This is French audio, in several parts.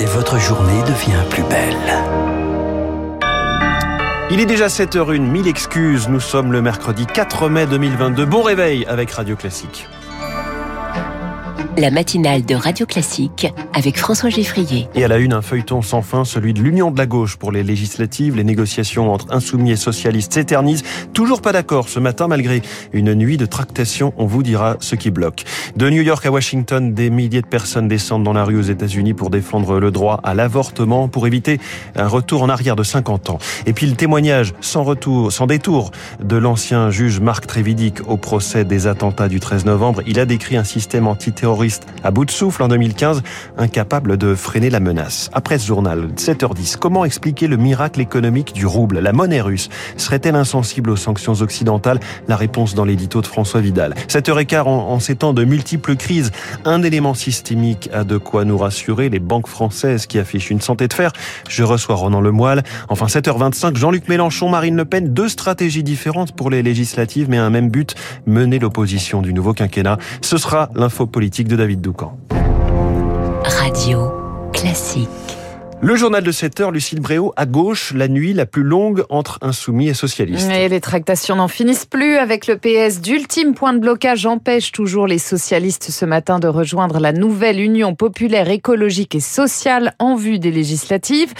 et votre journée devient plus belle. Il est déjà 7h01, mille excuses. Nous sommes le mercredi 4 mai 2022. Bon réveil avec Radio Classique la matinale de Radio Classique avec François Geffrier. Et à la une, un feuilleton sans fin, celui de l'union de la gauche pour les législatives. Les négociations entre insoumis et socialistes s'éternisent. Toujours pas d'accord ce matin, malgré une nuit de tractation. On vous dira ce qui bloque. De New York à Washington, des milliers de personnes descendent dans la rue aux États-Unis pour défendre le droit à l'avortement, pour éviter un retour en arrière de 50 ans. Et puis le témoignage sans retour, sans détour de l'ancien juge Marc Trévidic au procès des attentats du 13 novembre. Il a décrit un système antiterroriste à bout de souffle en 2015, incapable de freiner la menace. Après ce journal, 7h10, comment expliquer le miracle économique du rouble? La monnaie russe serait-elle insensible aux sanctions occidentales? La réponse dans l'édito de François Vidal. 7h15 en, en ces temps de multiples crises, un élément systémique a de quoi nous rassurer, les banques françaises qui affichent une santé de fer. Je reçois Ronan Lemoyle. Enfin 7h25, Jean-Luc Mélenchon, Marine Le Pen, deux stratégies différentes pour les législatives mais un même but, mener l'opposition du nouveau quinquennat. Ce sera l'info politique de David Doucan. Radio classique. Le journal de 7 heures, Lucille Bréau, à gauche, la nuit la plus longue entre insoumis et socialistes. Et les tractations n'en finissent plus avec le PS. D'ultimes points de blocage empêchent toujours les socialistes ce matin de rejoindre la nouvelle Union populaire écologique et sociale en vue des législatives.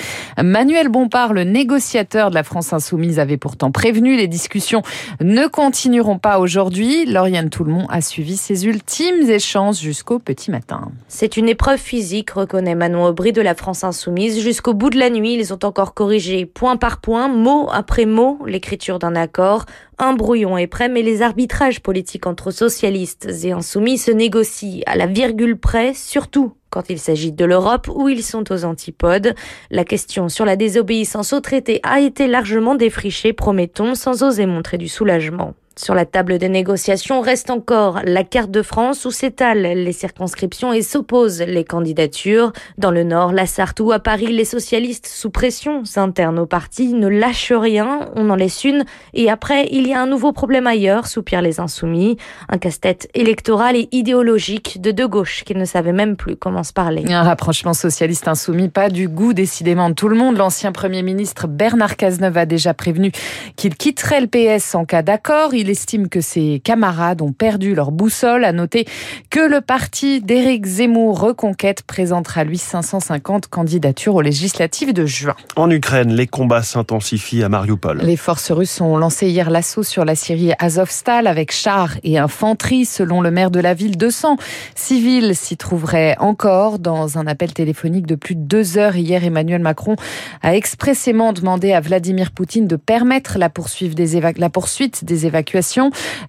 Manuel Bompard, le négociateur de la France insoumise, avait pourtant prévenu les discussions ne continueront pas aujourd'hui. Lauriane Toulmont a suivi ces ultimes échanges jusqu'au petit matin. C'est une épreuve physique, reconnaît Manon Aubry de la France insoumise jusqu'au bout de la nuit. Ils ont encore corrigé point par point, mot après mot, l'écriture d'un accord. Un brouillon est prêt, mais les arbitrages politiques entre socialistes et insoumis se négocient à la virgule près, surtout quand il s'agit de l'Europe où ils sont aux antipodes. La question sur la désobéissance au traité a été largement défrichée, promettons, sans oser montrer du soulagement. Sur la table des négociations reste encore la carte de France où s'étalent les circonscriptions et s'opposent les candidatures. Dans le Nord, la Sarthe ou à Paris, les socialistes sous pression internes au parti ne lâchent rien, on en laisse une et après il y a un nouveau problème ailleurs, soupirent les insoumis, un casse-tête électoral et idéologique de deux gauches qui ne savaient même plus comment se parler. Un rapprochement socialiste insoumis, pas du goût décidément de tout le monde. L'ancien Premier ministre Bernard Cazeneuve a déjà prévenu qu'il quitterait le PS en cas d'accord. Estime que ses camarades ont perdu leur boussole. À noter que le parti d'Éric Zemmour Reconquête présentera lui 550 candidatures aux législatives de juin. En Ukraine, les combats s'intensifient à Mariupol. Les forces russes ont lancé hier l'assaut sur la Syrie Azovstal avec chars et infanterie. Selon le maire de la ville, 200 civils s'y trouveraient encore. Dans un appel téléphonique de plus de deux heures hier, Emmanuel Macron a expressément demandé à Vladimir Poutine de permettre la poursuite des, la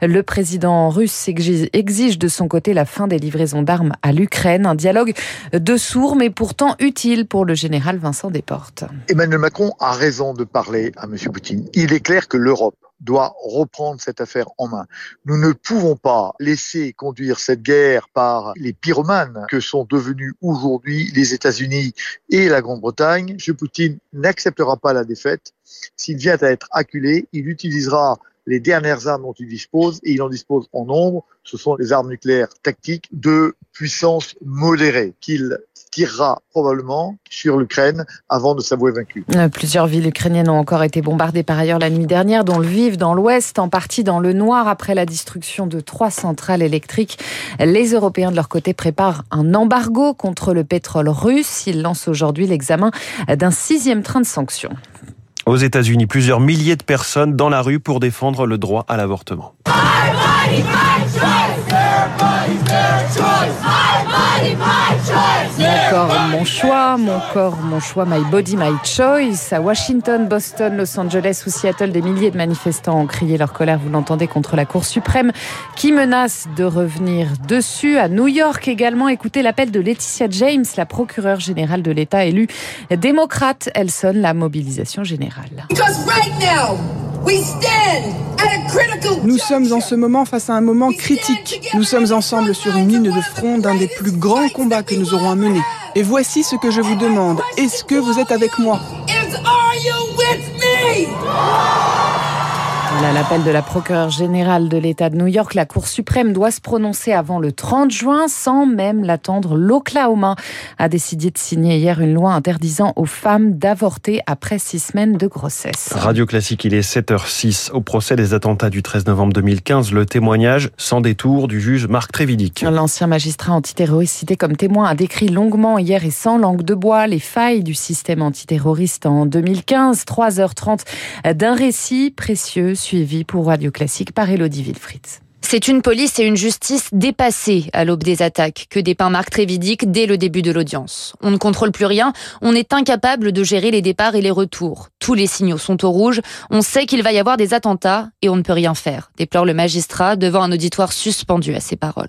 le président russe exige de son côté la fin des livraisons d'armes à l'Ukraine. Un dialogue de sourds, mais pourtant utile pour le général Vincent Desportes. Emmanuel Macron a raison de parler à M. Poutine. Il est clair que l'Europe doit reprendre cette affaire en main. Nous ne pouvons pas laisser conduire cette guerre par les pyromanes que sont devenus aujourd'hui les États-Unis et la Grande-Bretagne. M. Poutine n'acceptera pas la défaite. S'il vient à être acculé, il utilisera les dernières armes dont il dispose, et il en dispose en nombre, ce sont les armes nucléaires tactiques de puissance modérée qu'il tirera probablement sur l'Ukraine avant de s'avouer vaincu. Euh, plusieurs villes ukrainiennes ont encore été bombardées par ailleurs la nuit dernière, dont Lviv dans l'ouest, en partie dans le noir après la destruction de trois centrales électriques. Les Européens de leur côté préparent un embargo contre le pétrole russe. Ils lancent aujourd'hui l'examen d'un sixième train de sanctions. Aux États-Unis, plusieurs milliers de personnes dans la rue pour défendre le droit à l'avortement. Corps, mon choix, mon corps, mon choix, my body, my choice. À Washington, Boston, Los Angeles ou Seattle, des milliers de manifestants ont crié leur colère, vous l'entendez, contre la Cour suprême qui menace de revenir dessus. À New York également, écoutez l'appel de Laetitia James, la procureure générale de l'État élue démocrate. Elle sonne la mobilisation générale. Nous sommes en ce moment face à un moment critique. Nous sommes ensemble sur une ligne de front d'un des plus grands combats que nous aurons à mener. Et voici ce que je vous demande. Est-ce que vous êtes avec moi? À l'appel de la procureure générale de l'État de New York, la Cour suprême doit se prononcer avant le 30 juin sans même l'attendre. L'Oklahoma a décidé de signer hier une loi interdisant aux femmes d'avorter après six semaines de grossesse. Radio Classique, il est 7h06. Au procès des attentats du 13 novembre 2015, le témoignage sans détour du juge Marc Trévidic. L'ancien magistrat antiterroriste cité comme témoin a décrit longuement hier et sans langue de bois les failles du système antiterroriste en 2015. 3h30 d'un récit précieux suivi pour Radio Classique par Elodie Wilfried. C'est une police et une justice dépassées à l'aube des attaques que dépeint Marc Trévidic dès le début de l'audience. On ne contrôle plus rien, on est incapable de gérer les départs et les retours. Tous les signaux sont au rouge, on sait qu'il va y avoir des attentats et on ne peut rien faire, déplore le magistrat devant un auditoire suspendu à ses paroles.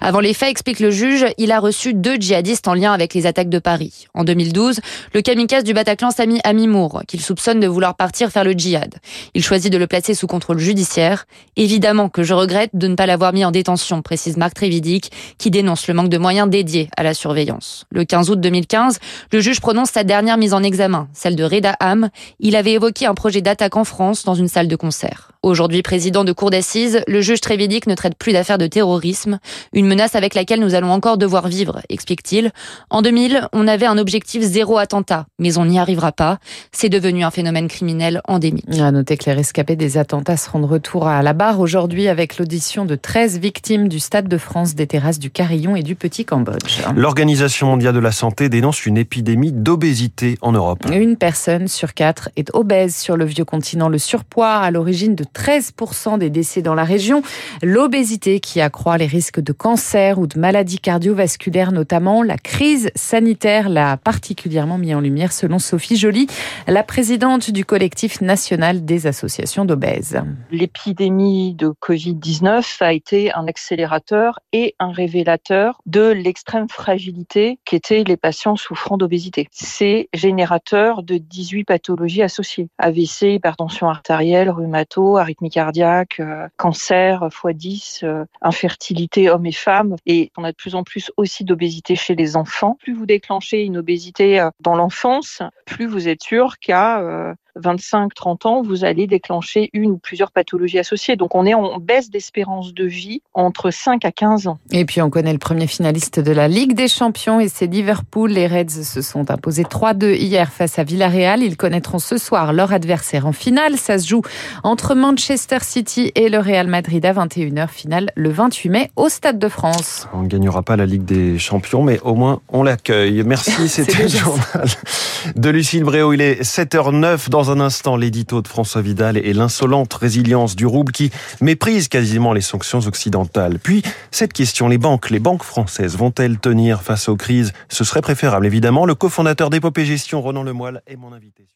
Avant les faits, explique le juge, il a reçu deux djihadistes en lien avec les attaques de Paris. En 2012, le kamikaze du Bataclan Sami Amimour, qu'il soupçonne de vouloir partir faire le djihad. Il choisit de le placer sous contrôle judiciaire. Évidemment que je regrette de ne pas l'avoir mis en détention, précise Marc Trévidic, qui dénonce le manque de moyens dédiés à la surveillance. Le 15 août 2015, le juge prononce sa dernière mise en examen, celle de Reda Ham. Il avait évoqué un projet d'attaque en France dans une salle de concert. Aujourd'hui président de cour d'assises, le juge Trévidic ne traite plus d'affaires de terrorisme, une menace avec laquelle nous allons encore devoir vivre, explique-t-il. En 2000, on avait un objectif zéro attentat, mais on n'y arrivera pas. C'est devenu un phénomène criminel endémique. À noter que les rescapés des attentats seront de retour à la barre aujourd'hui avec l'audition de 13 victimes du Stade de France, des terrasses du Carillon et du Petit Cambodge. L'Organisation mondiale de la santé dénonce une épidémie d'obésité en Europe. Une personne sur quatre est obèse sur le vieux continent. Le surpoids à l'origine de 13% des décès dans la région. L'obésité qui accroît les risques de cancer ou de maladies cardiovasculaires notamment. La crise sanitaire l'a particulièrement mis en lumière selon Sophie Joly, la présidente du collectif national des associations d'obèses. L'épidémie de Covid-19 a été un accélérateur et un révélateur de l'extrême fragilité qu'étaient les patients souffrant d'obésité. C'est générateur de 18 pathologies associées. AVC, hypertension artérielle, rhumato, arythmie cardiaque, euh, cancer x10, euh, infertilité hommes et femmes. Et on a de plus en plus aussi d'obésité chez les enfants. Plus vous déclenchez une obésité euh, dans l'enfance, plus vous êtes sûr qu'à 25-30 ans, vous allez déclencher une ou plusieurs pathologies associées. Donc on est en baisse d'espérance de vie entre 5 à 15 ans. Et puis on connaît le premier finaliste de la Ligue des Champions et c'est Liverpool. Les Reds se sont imposés 3-2 hier face à Villarreal. Ils connaîtront ce soir leur adversaire en finale. Ça se joue entre Manchester City et le Real Madrid à 21h. Finale le 28 mai au Stade de France. On ne gagnera pas la Ligue des Champions, mais au moins on l'accueille. Merci, c'était le journal de Lucille Bréau. Il est 7h09 dans dans un instant l'édito de François Vidal et l'insolente résilience du rouble qui méprise quasiment les sanctions occidentales. Puis, cette question, les banques, les banques françaises vont-elles tenir face aux crises? Ce serait préférable, évidemment. Le cofondateur d'Épopée Gestion, Ronan Lemoyle, est mon invité.